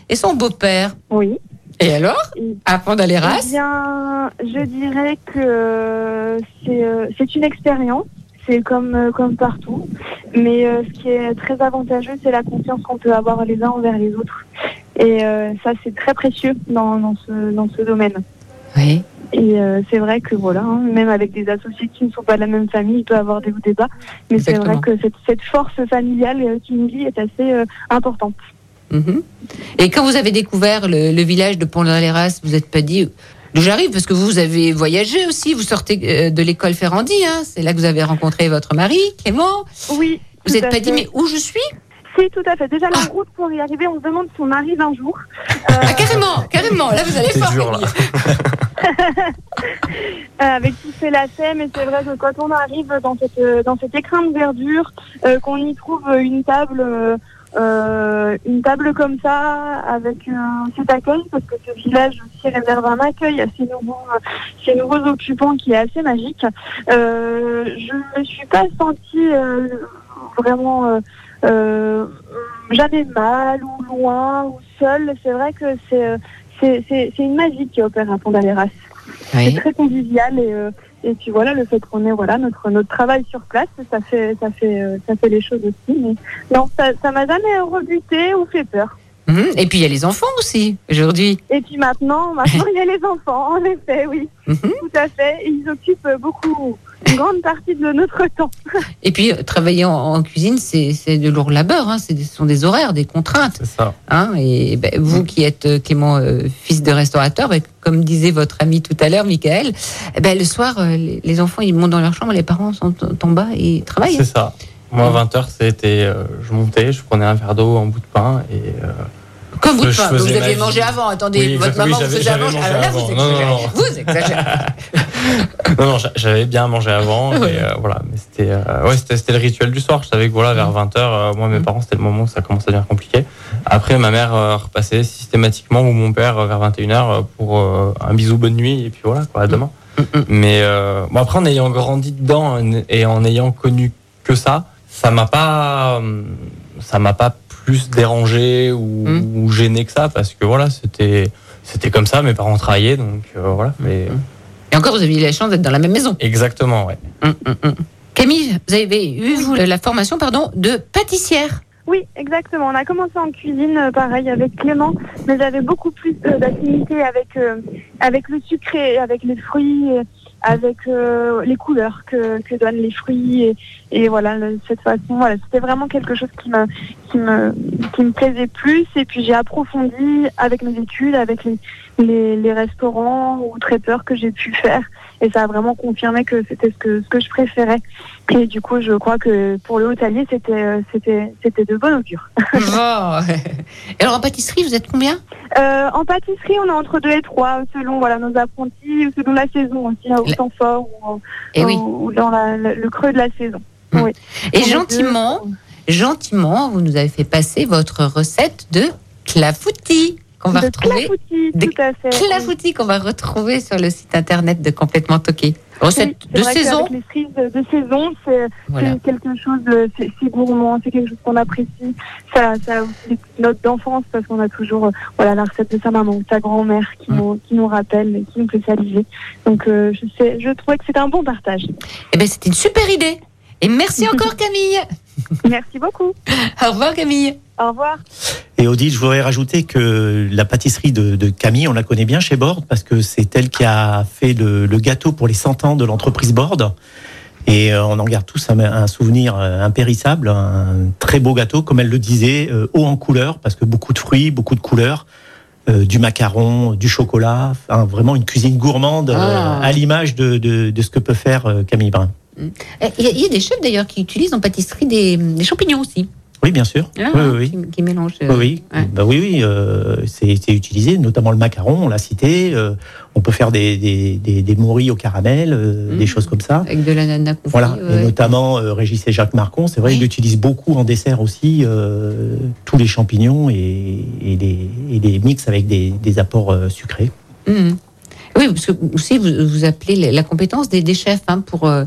et son beau-père. Oui. Et alors Apprendre d'aller Eh race bien, je dirais que euh, c'est euh, c'est une expérience. C'est comme, euh, comme partout. Mais euh, ce qui est très avantageux, c'est la confiance qu'on peut avoir les uns envers les autres. Et euh, ça, c'est très précieux dans, dans, ce, dans ce domaine. Oui. Et euh, c'est vrai que voilà, hein, même avec des associés qui ne sont pas de la même famille, il peut y avoir des débats. Mais c'est vrai que cette, cette force familiale euh, qui nous lie est assez euh, importante. Mhm. Et quand vous avez découvert le, le village de Pont-de-l'Héras, vous n'êtes pas dit d'où j'arrive Parce que vous avez voyagé aussi, vous sortez euh, de l'école Ferrandi, hein, c'est là que vous avez rencontré votre mari, Clément. Oui. Vous tout n'êtes pas dit, mais où je suis? Si, tout à fait. Déjà, la route pour y arriver, on se demande si on arrive un jour. Ah, carrément, carrément, là vous allez C'est fort. dur, là. Euh, avec tous ces lacets, mais c'est vrai que quand on arrive dans cette, euh, dans cet écrin de verdure, euh, qu'on y trouve une table, euh, euh, une table comme ça, avec euh, cet accueil, parce que ce village aussi réserve un accueil à ces nouveaux, euh, ces nouveaux occupants qui est assez magique. Euh, je ne suis pas sentie euh, vraiment euh, euh, jamais mal ou loin ou seule. C'est vrai que c'est c'est c'est- c'est une magie qui opère à Pont-d'Aléras. C'est très convivial et, euh, et puis voilà le fait qu'on ait voilà notre notre travail sur place ça fait ça fait euh, ça fait les choses aussi mais non ça ça m'a jamais rebuté ou fait peur Mhm. Et puis il y a les enfants aussi, aujourd'hui. et puis maintenant maintenant il y a les enfants en effet oui Mhm. tout à fait ils occupent beaucoup une grande partie de notre temps Et puis euh, travailler en, en cuisine, c'est c'est de lourd labeur, hein, ce sont des horaires, des contraintes. C'est ça. Hein, et ben, vous qui êtes euh, Clément, euh, fils de restaurateur, ben, comme disait votre ami tout à l'heure, Michael, eh ben, le soir, euh, les, les enfants ils montent dans leur chambre, les parents sont en bas et ils travaillent. C'est ça. Moi, à 20h, c'était. euh, je montais, je prenais un verre d'eau, un bout de pain et. Euh, Comme vous, faisais vous aviez vie. mangé avant. Attendez, Oui, votre exact- oui, maman vous faisait à manger. mangé Ah, là, vous avant. Non, non, exagérez. non. Vous exagérez. non, non, j'a- j'avais bien mangé avant. Ouais. Et, euh, voilà, mais c'était, euh, ouais, c'était, le rituel du soir. Je savais que voilà, vers 20h, moi, mes parents, c'était le moment où ça commençait à devenir compliqué. Après, ma mère euh, repassait systématiquement ou mon père euh, vers 21h pour euh, un bisou, bonne nuit, et puis voilà, quoi, à demain. Mais euh, bon, après, en ayant grandi dedans et en ayant connu que ça, ça m'a pas, euh, ça m'a pas plus dérangé ou, ou gêné que ça parce que voilà, c'était, c'était comme ça. Mes parents travaillaient, donc euh, voilà. Mais Et encore, vous aviez eu la chance d'être dans la même maison. exactement, ouais. Camille, vous avez eu vous, la formation pardon, de pâtissière. Oui, exactement. On a commencé en cuisine, euh, pareil, avec Clément, mais j'avais beaucoup plus euh, d'affinité avec, euh, avec le sucré, avec les fruits, et avec euh, les couleurs que, que donnent les fruits. Et, et voilà, le- cette façon, voilà, c'était vraiment quelque chose qui me, qui, me, qui me plaisait plus. Et puis j'ai approfondi avec mes études, avec les, les, les restaurants ou traiteurs que j'ai pu faire. Et ça a vraiment confirmé que c'était ce que, ce que je préférais. Et du coup, je crois que pour le hôtelier, c'était, euh, c'était, c'était de bon augure. Bon. Et alors en pâtisserie, vous êtes combien? Euh, en pâtisserie, on est entre 2 et 3, selon voilà, nos apprentis, ou selon la saison aussi, hein, au temps fort ou, Eh oui. ou- ou dans la- le, creux de la saison. Oui. Et On gentiment, gentiment, vous nous avez fait passer votre recette de clafoutis qu'on va De retrouver. clafoutis, Des tout à fait. clafoutis qu'on va retrouver sur le site internet de Complètement Toqué. Recette Oui, de saison. Les cerises de, de saison, c'est Voilà. quelque chose, de- c'est gourmand, c'est quelque chose qu'on apprécie. Ça, ça a aussi des petites notes d'enfance parce qu'on a toujours euh, voilà, la recette de sa maman ou sa grand-mère qui, nous, qui nous rappelle et qui nous fait saliver. Donc euh, je, sais, je trouvais que c'était un bon partage. Eh ben, c'était une super idée. Et merci encore Camille. Merci beaucoup. Au revoir Camille. Au revoir. Et Odile, je voudrais rajouter que la pâtisserie de, de Camille, on la connaît bien chez Borde parce que c'est elle qui a fait le, le gâteau pour les 100 ans de l'entreprise Borde. Et euh, on en garde tous un, un souvenir euh, impérissable, un très beau gâteau, comme elle le disait, euh, haut en couleur, parce que beaucoup de fruits, beaucoup de couleurs, euh, du macaron, du chocolat, vraiment une cuisine gourmande euh, Ah. à l'image de, de- de ce que peut faire Camille Brun. Eh, Il y, a- il y a des chefs d'ailleurs qui utilisent en pâtisserie des, des champignons aussi. Oui, bien sûr. Ah, oui, oui, oui. Qui, qui mélange. euh, Oui, oui, ouais. bah oui, oui, euh, c'est utilisé, notamment le macaron, on l'a cité. euh, on peut faire des, des, des, des morilles au caramel, euh, Mm. des choses comme ça. Avec de l'ananas confit. Voilà, et ouais. notamment euh, Régis et Jacques Marcon, c'est vrai, Oui. ils utilisent beaucoup en dessert aussi euh, tous les champignons et, et, les, et les mix avec des, des apports sucrés. Mhm. Oui, parce que aussi vous, vous appelez la- compétence des, des chefs hein, pour euh,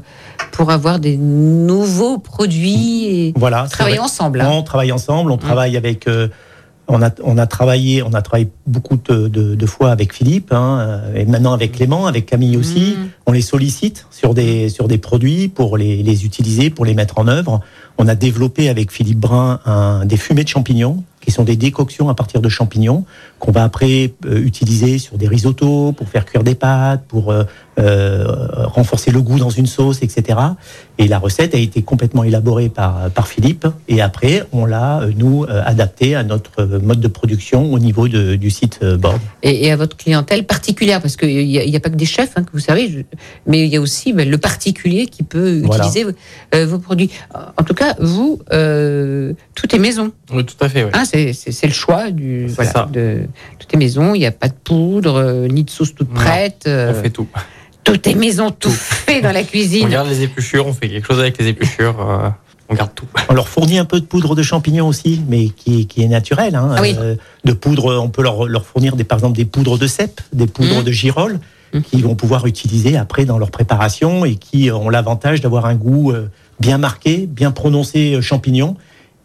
pour avoir des nouveaux produits et Voilà, travailler ensemble. hein. On travaille ensemble, on travaille avec. euh, on a, on a travaillé, on a travaillé beaucoup de, de- de fois avec Philippe, hein, euh, et maintenant avec Clément, avec Camille aussi. Mhm. On les sollicite sur des, sur des produits pour les, les utiliser, pour les mettre en œuvre. On a développé avec Philippe Brun un, des fumées de champignons, qui sont des décoctions à partir de champignons, qu'on va après euh, utiliser sur des risottos, pour faire cuire des pâtes, pour euh, euh, renforcer le goût dans une sauce, etc. Et la recette a été complètement élaborée par, par Philippe. Et après, on l'a, nous, euh, adapté à notre mode de production au niveau de- du site Board. Et, et à votre clientèle particulière, parce qu'il n'y a, il y a pas que des chefs, hein, que vous savez, je- mais il y a aussi ben, le particulier qui peut Voilà. utiliser euh, vos produits. En tout cas, vous, euh, tout est maison. Oui, tout à fait. oui. Hein, c'est le choix du C'est voilà, ça. de tout est maison. Il n'y a pas de poudre, euh, ni de sauce toute Non, prête. euh, On fait tout. tout est maison, tout fait dans la On cuisine. garde les épluchures, on fait quelque chose avec les épluchures. euh, on garde tout. On leur fournit un peu de poudre de champignons aussi, mais qui, qui est naturelle. Hein. Ah oui. Euh, de poudre, on peut leur, leur fournir des, par exemple des poudres de cèpe, des poudres Mhm. de girolles, Mhm. qu'ils vont pouvoir utiliser après dans leur préparation et qui ont l'avantage d'avoir un goût bien marqué, bien prononcé champignon,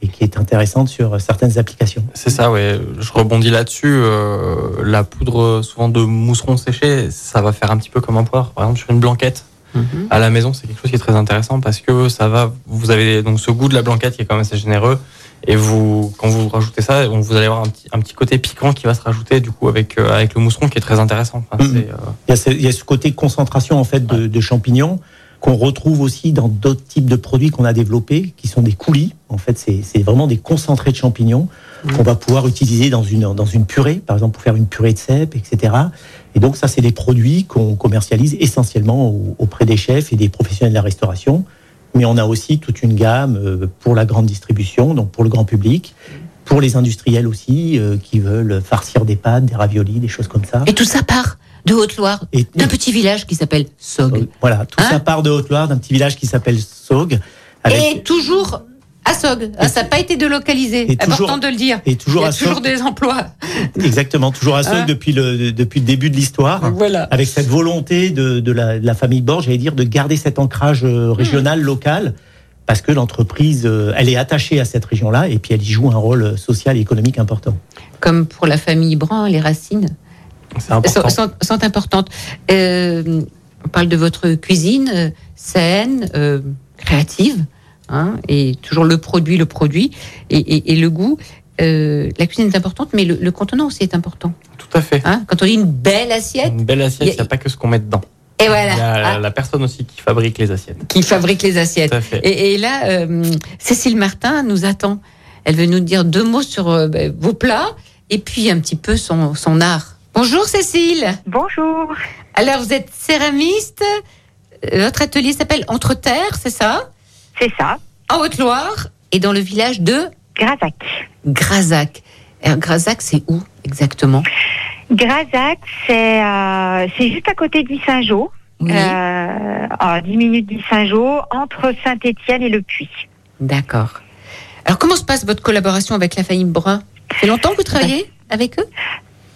et qui est intéressante sur euh, certaines applications. C'est ça, ouais. Je rebondis là-dessus. euh, la poudre, souvent de mousseron séché, ça va faire un petit peu comme un poire. Par exemple, sur une blanquette Mhm. à la maison, c'est quelque chose qui est très intéressant parce que ça va. Vous avez donc ce goût de la blanquette qui est quand même assez généreux. Et vous, quand vous rajoutez ça, vous allez avoir un petit, un petit côté piquant qui va se rajouter du coup avec euh, avec le mousseron qui est très intéressant. Enfin, euh, Il y, a ce, il y a ce côté concentration en fait de, de champignons qu'on retrouve aussi dans d'autres types de produits qu'on a développés, qui sont des coulis. En fait, c'est c'est vraiment des concentrés de champignons qu'on va pouvoir utiliser dans une dans une purée, par exemple pour faire une purée de cèpe, etc. Et donc ça, c'est des produits qu'on commercialise essentiellement au- auprès des chefs et des professionnels de la restauration. Mais on a aussi toute une gamme euh, pour la grande distribution, donc pour le grand public, pour les industriels aussi euh, qui veulent farcir des pâtes, des raviolis, des choses comme ça. Et tout ça part de Haute-Loire, Et- d'un petit village qui s'appelle Sog. Voilà, tout Hein ça part de Haute-Loire, d'un petit village qui s'appelle Saugue. Et toujours à Sog. Ah, ça n'a pas été délocalisé. Toujours- Important de le dire. Et toujours Il y a à toujours des emplois. exactement, toujours à Saugue Hein depuis, le, depuis le début de l'histoire. Voilà. Avec cette volonté de, de la, de la famille Borges, j'allais dire, de garder cet ancrage euh, régional, local, parce que l'entreprise, euh, elle est attachée à cette région-là, et puis elle y joue un rôle euh, social et économique important. Comme pour la famille Brun, les racines important. sont, importantes. Euh, on parle de votre cuisine euh, saine, euh, créative, hein, et toujours le produit, le produit, et, et- et le goût. Euh, la cuisine est importante, mais le, le contenant aussi est important. Tout à fait. Hein. Quand on dit une belle assiette, Une belle assiette, Il a- n'y a pas que ce qu'on met dedans. et voilà, Il y a hein, la personne aussi qui fabrique les assiettes. qui fabrique les assiettes. Tout à fait. Et, et là, euh, Cécile Martin nous attend. Elle veut nous dire deux mots sur euh, ben, vos plats et puis un petit peu son, son art. Bonjour Cécile. Bonjour. Alors vous êtes céramiste. Euh, Votre atelier s'appelle Entre Terres, c'est ça? C'est ça. En Haute-Loire et dans le village de? Grazac. Grazac. Alors Grazac, c'est où exactement? Grazac, c'est euh, c'est juste à côté d'Y-Saint-Jean. Oui. Euh, à 10 minutes d'Y-Saint-Jean, entre Saint-Étienne et Le Puy. D'accord. Alors comment se passe votre collaboration avec la famille Brun? Fait longtemps que vous travaillez avec eux?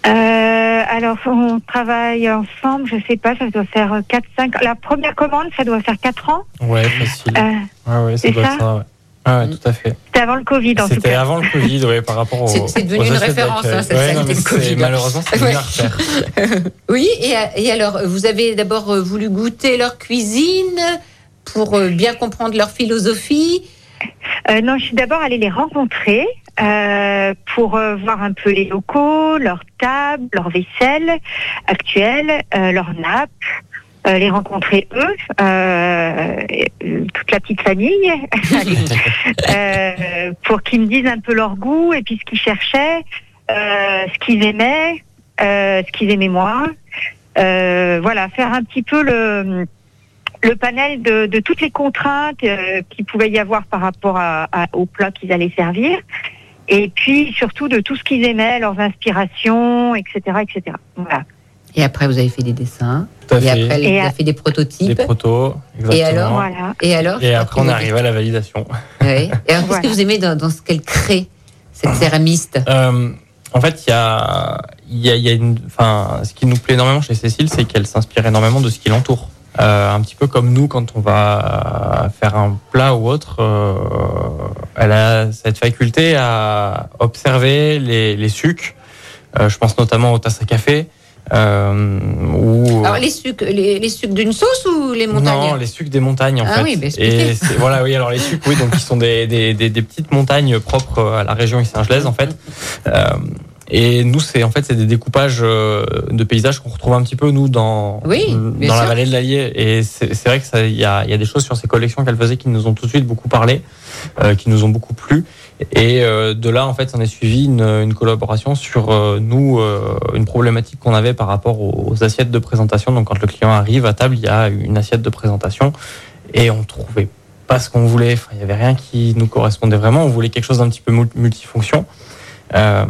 Euh, alors, on travaille ensemble, je sais pas, ça doit faire 4-5... La première commande, ça doit faire 4 ans. Ouais, facile. Euh, Ouais, ouais, ça c'est doit être ça ça. Ouais. Ah ouais, tout à fait. C'était avant le Covid, en tout C'était cas. avant le Covid, ouais, par rapport au. C'est- devenu une référence, hein, cette Ouais, non, de Covid. Malheureusement, c'est Ouais. Oui, et, et alors, vous avez d'abord euh, voulu goûter leur cuisine pour euh, bien comprendre leur philosophie? Euh, non, je suis d'abord allée les rencontrer euh, pour euh, voir un peu les locaux, leurs tables, leur vaisselle actuelle, euh, leurs nappes, les rencontrer eux, toute la petite famille, pour qu'ils me disent un peu leur goût et puis ce qu'ils cherchaient, ce qu'ils aimaient, ce qu'ils aimaient. Euh, voilà, faire un petit peu le le panel de, toutes les contraintes qu'il pouvait y avoir par rapport à, à- au plat qu'ils allaient servir. Et puis surtout de tout ce qu'ils aimaient, leurs inspirations, etc., etc. Voilà. Et après, vous avez fait des dessins. Tout à et fait. après, vous Et avez à- fait des prototypes. Des protos, exactement. Et alors Voilà. Et alors Et après, on est arrivé à la validation. Oui. Et alors, qu'est-ce Voilà. que vous aimez dans, dans ce qu'elle crée, cette céramiste? Euh, en fait, il y a, il y a, il y a une, enfin, ce qui nous plaît énormément chez Cécile, c'est qu'elle s'inspire énormément de ce qui l'entoure. Euh, un petit peu comme nous, quand on va faire un plat ou autre, euh, elle a cette faculté à observer les, les sucs. Euh, je pense notamment aux tasses à café. Euh, ou Alors, les sucres, les, les sucres d'une sauce ou les montagnes? non, les sucs des montagnes en Ah fait. oui, bah. Et voilà, oui, alors les sucs, oui, donc qui sont des, des, des, des petites montagnes propres à la région Saint-Gelais en fait. Et nous, c'est en fait c'est des découpages euh, de paysages qu'on retrouve un petit peu nous dans Oui, dans la sûr. vallée de l'Allier. Et c'est vrai que ça, il y a, y a des choses sur ces collections qu'elle faisait qui nous ont tout de suite beaucoup parlé, euh, qui nous ont beaucoup plu. Et euh, de là, en fait, on est suivi une, une collaboration sur euh, nous, une problématique qu'on avait par rapport aux, aux assiettes de présentation. Donc, quand le client arrive à table, il y a une assiette de présentation et on trouvait pas ce qu'on voulait. Enfin, il y avait rien qui nous correspondait vraiment. On voulait quelque chose d'un petit peu mul- multifonction. Euh,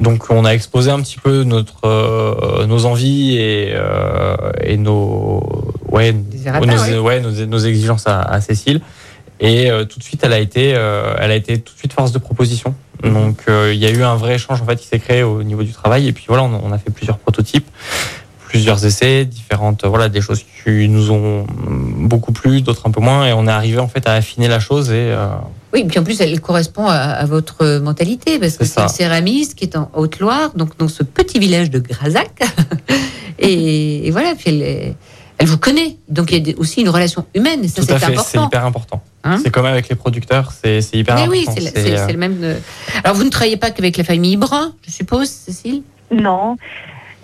donc, on a exposé un petit peu notre euh, nos envies et, euh, et nos ouais nos, ouais. ouais, nos, nos exigences à, à Cécile. Et euh, tout de suite, elle a été, euh, elle a été tout de suite force de proposition. Donc, euh, il y a eu un vrai échange en fait qui s'est créé au niveau du travail. Et puis voilà, on, on a fait plusieurs prototypes, plusieurs essais, différentes, voilà, des choses qui nous ont beaucoup plu, d'autres un peu moins. Et on est arrivé en fait à affiner la chose. Et Oui, puis en plus, elle correspond à, à votre mentalité, parce que C'est une céramiste qui est en Haute-Loire, donc dans ce petit village de Grazac. et, et voilà, puis elle, est- elle vous connaît. Donc il y a aussi une relation humaine, et ça tout à c'est fait, c'est important. hyper important. Hein c'est comme avec les producteurs, c'est hyper Mais important. oui, c'est le, euh, même. Alors vous ne travaillez pas qu'avec la famille Brun, je suppose, Cécile? Non.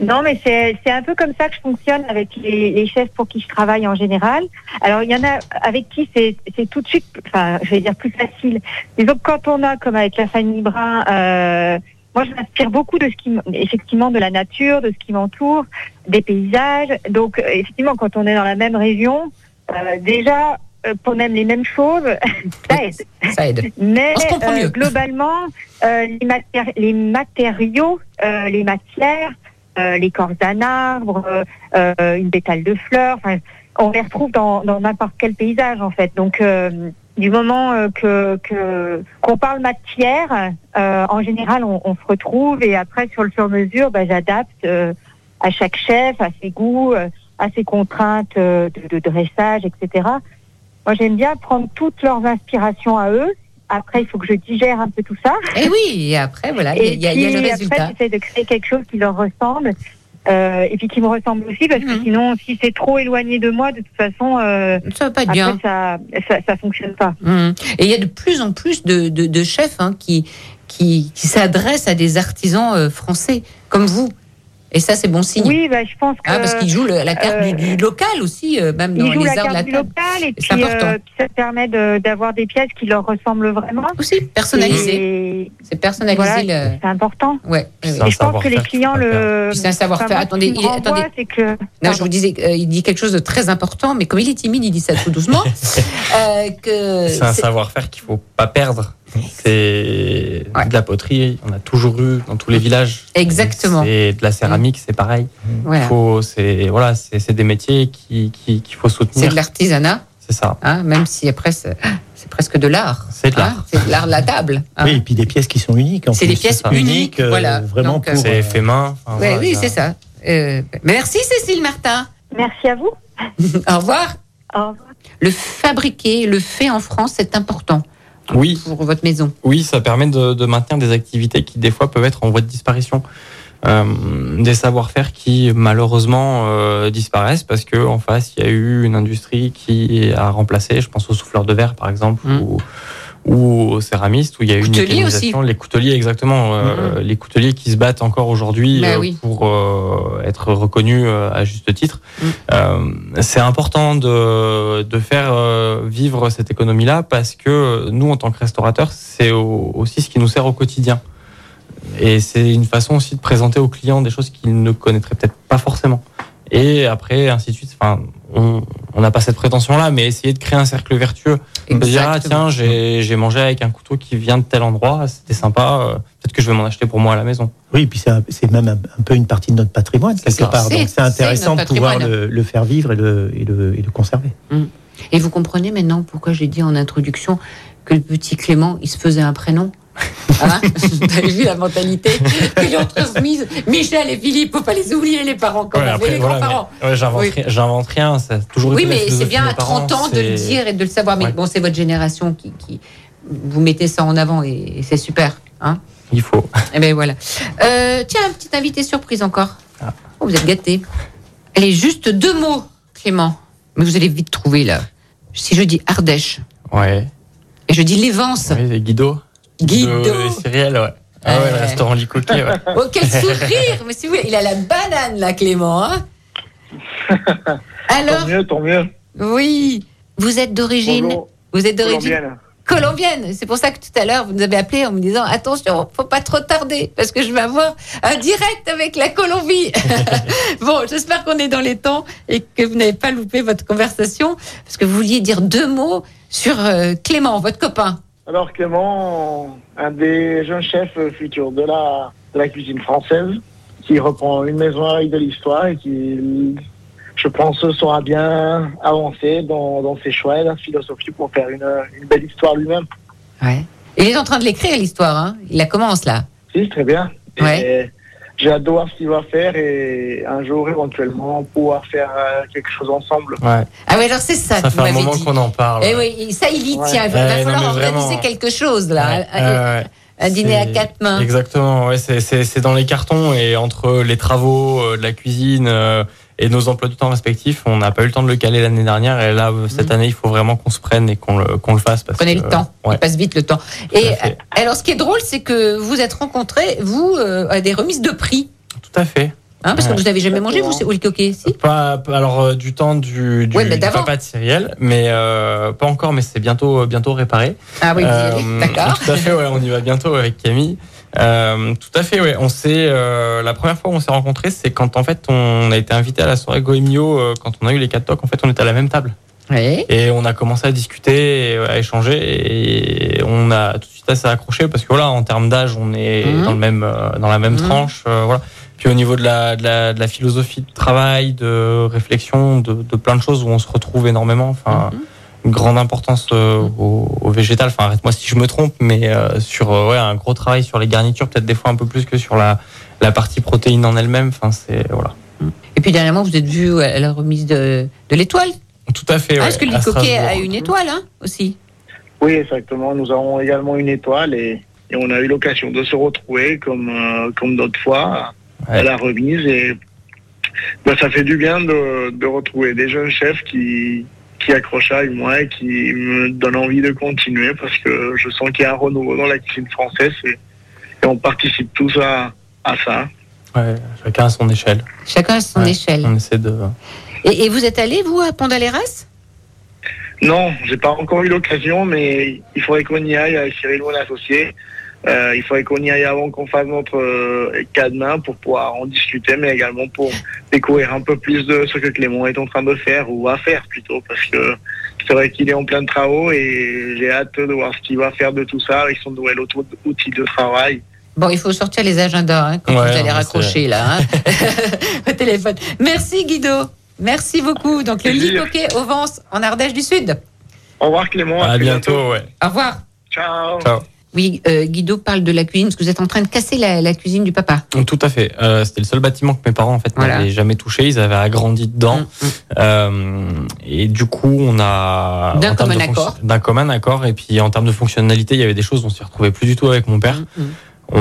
Non, mais c'est c'est un peu comme ça que je fonctionne avec les, les chefs pour qui je travaille en général. Alors, il y en a avec qui c'est c'est tout de suite, enfin, je vais dire plus facile. Disons que quand on a, comme avec la famille Brun, euh, moi, je m'inspire beaucoup de ce qui, effectivement, de la nature, de ce qui m'entoure, des paysages. Donc, euh, effectivement, quand on est dans la même région, euh, déjà, euh, qu'on aime les mêmes choses, ça aide. Ça aide. Mais euh, globalement, euh, les, matéri- les matériaux, euh, les matières, euh, l'écorce d'un arbre, euh, euh, une pétale de fleurs, on les retrouve dans n'importe quel paysage en fait. Donc du moment que qu'on parle matière, en général on, se retrouve et après sur le sur-mesure, bah, j'adapte à chaque chef, à ses goûts, à ses contraintes de, de dressage, etc. Moi j'aime bien prendre toutes leurs inspirations à eux. Après il faut que je digère un peu tout ça. Et oui, et après, voilà, il y a- y, a- il y a le résultat. après, j'essaie de créer quelque chose qui leur ressemble. euh, et puis qui me ressemble aussi, parce Mhm. que sinon, si c'est trop éloigné de moi, de toute façon, euh, Ça va pas après, bien. ça, ça, ça fonctionne pas. Hum. Et il y a de plus en plus de, de, de chefs hein, qui, qui, qui s'adressent à des artisans euh, français, comme vous. Et ça, c'est bon signe. Oui, bah, je pense que. Ah, parce qu'ils jouent le- la carte euh, du, du local aussi, euh, même dans les la arts de la table. local et puis, important. euh, puis ça permet de- d'avoir des pièces qui leur ressemblent vraiment. Aussi, personnalisé. C'est personnalisé. voilà, le- c'est important. Ouais, Et je pense que les clients le. C'est un savoir-faire. Attendez, il- attendez. que. Non, je vous disais, euh, il dit quelque chose de très important, mais comme il est timide, il dit ça tout doucement. euh, que C'est un savoir-faire qu'il faut pas perdre. C'est Ouais. de la poterie, on a toujours eu dans tous les villages. Exactement. C'est de la céramique, c'est pareil. Voilà. Faut, c'est voilà, c'est c'est des métiers qui qui- qu'il faut c'est soutenir. de l'artisanat, C'est ça. hein, même si après, c'est c'est presque de l'art. C'est de l'art. hein, c'est de l'art de la table. hein. Oui, et puis des pièces qui sont uniques. en C'est plus. des pièces uniques, euh, voilà. Vraiment Donc, pour. C'est euh, fait main. Enfin, Ouais, voilà, oui, c'est ça. Euh, merci Cécile Martin. Merci à vous. Au revoir. Au revoir. Le fabriquer, le fait en France, c'est important Oui, pour votre maison. oui, ça permet de, de maintenir des activités qui des fois peuvent être en voie de disparition. Euh, des savoir-faire qui malheureusement euh, disparaissent parce que en face il y a eu une industrie qui a remplacé, je pense aux souffleurs de verre par exemple Mm. ou, ou aux céramistes où il y a eu une Couteliers mécanisation. Les couteliers exactement, euh, les couteliers qui se battent encore aujourd'hui Bah euh, oui. pour euh, être reconnus euh, à juste titre. Mm. Euh, c'est important de, de faire euh, vivre cette économie-là parce que nous, en tant que restaurateurs, c'est au- aussi ce qui nous sert au quotidien. Et c'est une façon aussi de présenter aux clients des choses qu'ils ne connaîtraient peut-être pas forcément. Et après, ainsi de suite. Enfin, on on n'a pas cette prétention-là, mais essayer de créer un cercle vertueux. On peut dire, ah, tiens, j'ai mangé avec un couteau qui vient de tel endroit, c'était sympa, euh, peut-être que je vais m'en acheter pour moi à la maison. Oui, puis c'est même un, un peu une partie de notre patrimoine, quelque ça. part. C'est- Donc c'est intéressant de pouvoir le, le faire vivre et le, et le, et le conserver. Et vous comprenez maintenant pourquoi j'ai dit en introduction que le petit Clément, il se faisait un prénom? Hein Vous avez vu la mentalité qu'ils ont transmise Michel et Philippe, faut pas les oublier, les parents, quand Ouais, même, et après, les voilà, grands-parents. ouais, j'invente Oui. rien- ça toujours Oui, mais c'est bien à mes parents, 30 ans de le dire et de le savoir. Mais Ouais. bon, c'est votre génération qui, qui- Vous mettez ça en avant et, et c'est super. Hein Il faut. Eh ben voilà. Euh, tiens, un petit invité surprise encore. Ah. Oh, vous êtes gâtés. Allez, juste deux mots, Clément. Mais vous allez vite trouver là. Si je dis Ardèche Ouais. et je dis Lévance. Oui, Guido. Guido. et Cyrielle, ouais. Ah ouais, le Euh. restaurant Licoquet, ouais. Oh, quel sourire Mais si vous voulez, il a la banane là, Clément. hein Alors, Tant mieux, tant mieux. oui, vous êtes d'origine. Vous êtes d'origine Colombienne. colombienne. C'est pour ça que tout à l'heure, vous nous avez appelé en me disant attention, faut pas trop tarder parce que je vais avoir un direct avec la Colombie. bon, j'espère qu'on est dans les temps et que vous n'avez pas loupé votre conversation parce que vous vouliez dire deux mots sur euh, Clément, votre copain. Alors Clément, un des jeunes chefs futurs de la, de la cuisine française, qui reprend une maison avec de l'histoire et qui, je pense, saura bien avancer dans, dans ses choix et la philosophie pour faire une, une belle histoire lui-même. Ouais. Il est en train de l'écrire l'histoire. Hein Il la commence là. Si, très bien. Ouais. J'ai hâte de voir ce qu'il va faire et un jour éventuellement pouvoir faire euh, quelque chose ensemble. Ouais. Ah oui, alors c'est ça, Ça fait un moment qu'on en parle. Eh oui, ça il y Ouais. tient. Il va falloir organiser quelque chose là. Ouais, ouais. Un dîner à quatre mains. Exactement, ouais, c'est- c'est c'est dans les cartons et entre les travaux, euh, de la cuisine euh, et nos emplois du temps respectifs, on n'a pas eu le temps de le caler l'année dernière et là, euh, cette année, il faut vraiment qu'on se prenne et qu'on le, fasse. Parce. Prenez que, le temps. Ouais. Il passe vite le temps. Et euh, alors, ce qui est drôle, c'est que vous êtes rencontrés, vous, euh, à des remises de prix. Tout à fait. Hein, parce que vous n'avez jamais mangé, vous, le coquet, si? Pas, pas- alors euh, du temps du, du, Ouais, mais du papa de Cyrielle, mais euh, pas encore, mais c'est bientôt bientôt réparé. Ah oui, d'accord. Tout à fait, ouais, on y va bientôt avec Camille. Euh, tout à fait, ouais. On s'est euh, la première fois où on s'est rencontrés, c'est quand en fait on a été invité à la soirée Goemio euh, quand on a eu les quatre tocs. En fait, on était à la même table. Oui. Et on a commencé à discuter, et, à échanger, et on a tout de suite assez accroché parce que voilà, en termes d'âge, on est Mhm. dans le même, euh, dans la même Mhm. tranche, euh, voilà. Puis au niveau de la, de la, de la philosophie de travail, de réflexion, de, de plein de choses où on se retrouve énormément. Enfin, Mhm. Une grande importance euh, au, au végétal. Enfin, arrête-moi si je me trompe, mais euh, sur euh, ouais, un gros travail sur les garnitures, peut-être des fois un peu plus que sur la, la partie protéine en elle-même. Enfin, c'est voilà. Et puis dernièrement, vous êtes vu à la remise de, de l'étoile. Tout à fait. Ah, ouais, parce que le coquet a une étoile, hein, aussi. Oui, exactement. Nous avons également une étoile et, et on a eu l'occasion de se retrouver comme, euh, comme d'autres fois à la remise. Et ben, ça fait du bien de, de retrouver des jeunes chefs qui, qui accrochent avec moi et qui me donnent envie de continuer parce que je sens qu'il y a un renouveau dans la cuisine française et, et on participe tous à, à ça. Ouais, chacun à son échelle. Chacun à son Ouais, échelle. On essaie de. Et, et vous êtes allé, vous, à Pont-d'Aléras Non, j'ai pas encore eu l'occasion, mais il faudrait qu'on y aille avec Cyril, mon associé. Euh, il faudrait qu'on y aille avant qu'on fasse notre euh, cadenas pour pouvoir en discuter, mais également pour découvrir un peu plus de ce que Clément est en train de faire, ou va faire plutôt, parce que c'est vrai qu'il est en plein de travaux et j'ai hâte de voir ce qu'il va faire de tout ça avec son nouvel outil de travail. Bon, il faut sortir les agendas hein, quand Ouais, vous allez raccrocher là, hein, au téléphone. Merci Guido. Merci beaucoup. Donc le lit coquet au Vence en Ardèche du Sud. Au revoir Clément. À très bientôt, ouais. Au revoir. Ciao. Ciao. Oui, euh, Guido parle de la cuisine parce que vous êtes en train de casser la, la cuisine du papa. Tout à fait. Euh, C'était le seul bâtiment que mes parents en fait Voilà. Mm, n'avaient jamais touché. Ils avaient agrandi dedans. Euh, et du coup, on a D'un commun accord. D'un commun accord. Et puis en termes de fonctionnalité, il y avait des choses on s'y retrouvait plus du tout avec mon père. Mm, On,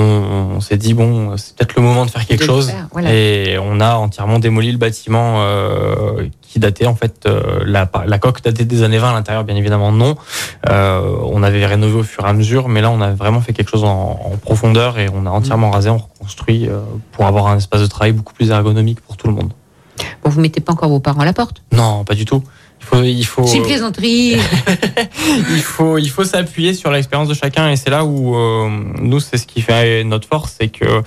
on s'est dit bon, c'est peut-être le moment de faire quelque De chose. faire, voilà. Et on a entièrement démoli le bâtiment euh, qui datait en fait euh, la, la coque datait des années 20 à l'intérieur, bien évidemment non. Euh, on avait rénové au fur et à mesure, mais là on a vraiment fait quelque chose en, en profondeur et on a entièrement Mm. rasé, on reconstruit pour avoir un espace de travail beaucoup plus ergonomique pour tout le monde. Bon, vous mettez pas encore vos parents à la porte? Non, pas du tout. Il faut, il faut, C'est une plaisanterie. il faut, il faut s'appuyer sur l'expérience de chacun et c'est là où euh, nous, c'est ce qui fait notre force, c'est que euh,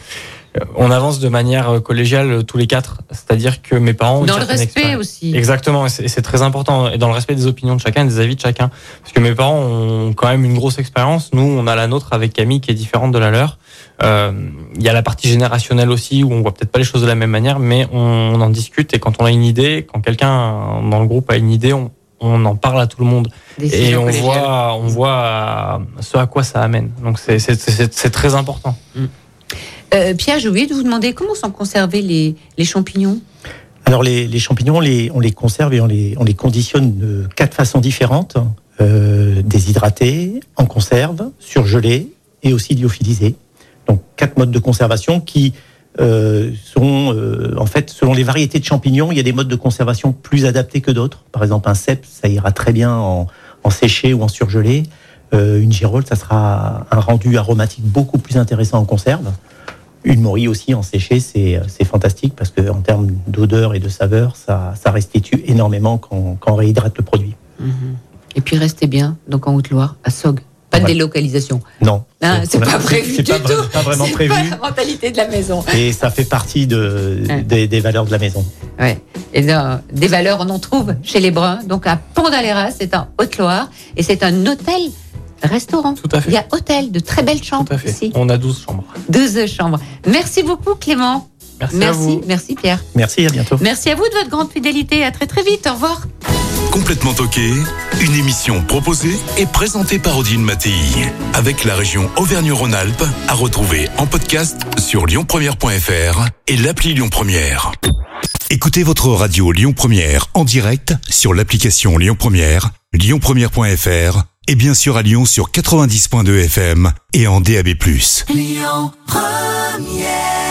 on avance de manière collégiale tous les quatre. C'est-à-dire que mes parents Dans le respect expérience. aussi. Exactement, et c'est et c'est très important. Et dans le respect des opinions de chacun, et des avis de chacun. Parce que mes parents ont quand même une grosse expérience. Nous, on a la nôtre avec Camille qui est différente de la leur. Euh, Il y a la partie générationnelle aussi où on voit peut-être pas les choses de la même manière, mais on, on en discute. Et quand on a une idée, quand quelqu'un dans le groupe a une idée, on, on en parle à tout le monde. Décision et on voit, on voit ce à quoi ça amène. Donc c'est- très important. Euh, Pierre, j'ai oublié de vous demander comment sont conservés les, les champignons? Alors les, les champignons, on les, on les conserve et on les, on les conditionne de quatre façons différentes. Euh, déshydratés, en conserve, surgelés et aussi lyophilisés. Donc quatre modes de conservation qui euh, sont euh, en fait selon les variétés de champignons, il y a des modes de conservation plus adaptés que d'autres. Par exemple un cèpe, ça ira très bien en, séché ou en surgelé. Euh, une girole, ça sera un rendu aromatique beaucoup plus intéressant en conserve. Une morille aussi en séché, c'est fantastique parce que en termes d'odeur et de saveur, ça, ça restitue énormément quand, quand on réhydrate le produit. Et puis restez bien, donc en Haute-Loire, à Sog. Pas de délocalisation. Non, Hein, c'est pas prévu c'est du pas, tout. pas vraiment C'est prévu. pas la mentalité de la maison. Et ça fait partie de, des, des valeurs de la maison. Ouais. Et des valeurs, on en trouve chez les Bruns. Donc à Pont c'est en Haute-Loire. Et c'est un hôtel-restaurant. Tout à fait. Il y a hôtel, de très belles chambres ici. On a 12 chambres. 12 chambres. Merci beaucoup Clément. Merci à vous. Merci Pierre. Merci, à bientôt. Merci à vous de votre grande fidélité. À très très vite. Au revoir. Complètement toqué, une émission proposée et présentée par Odile Mattei, avec la région Auvergne-Rhône-Alpes, à retrouver en podcast sur lyonpremière.fr et l'appli Lyon Première. Écoutez votre radio Lyon Première en direct sur l'application Lyon Première, lyonpremière.fr et bien sûr à Lyon sur 90.2 FM et en DAB+. Lyon Première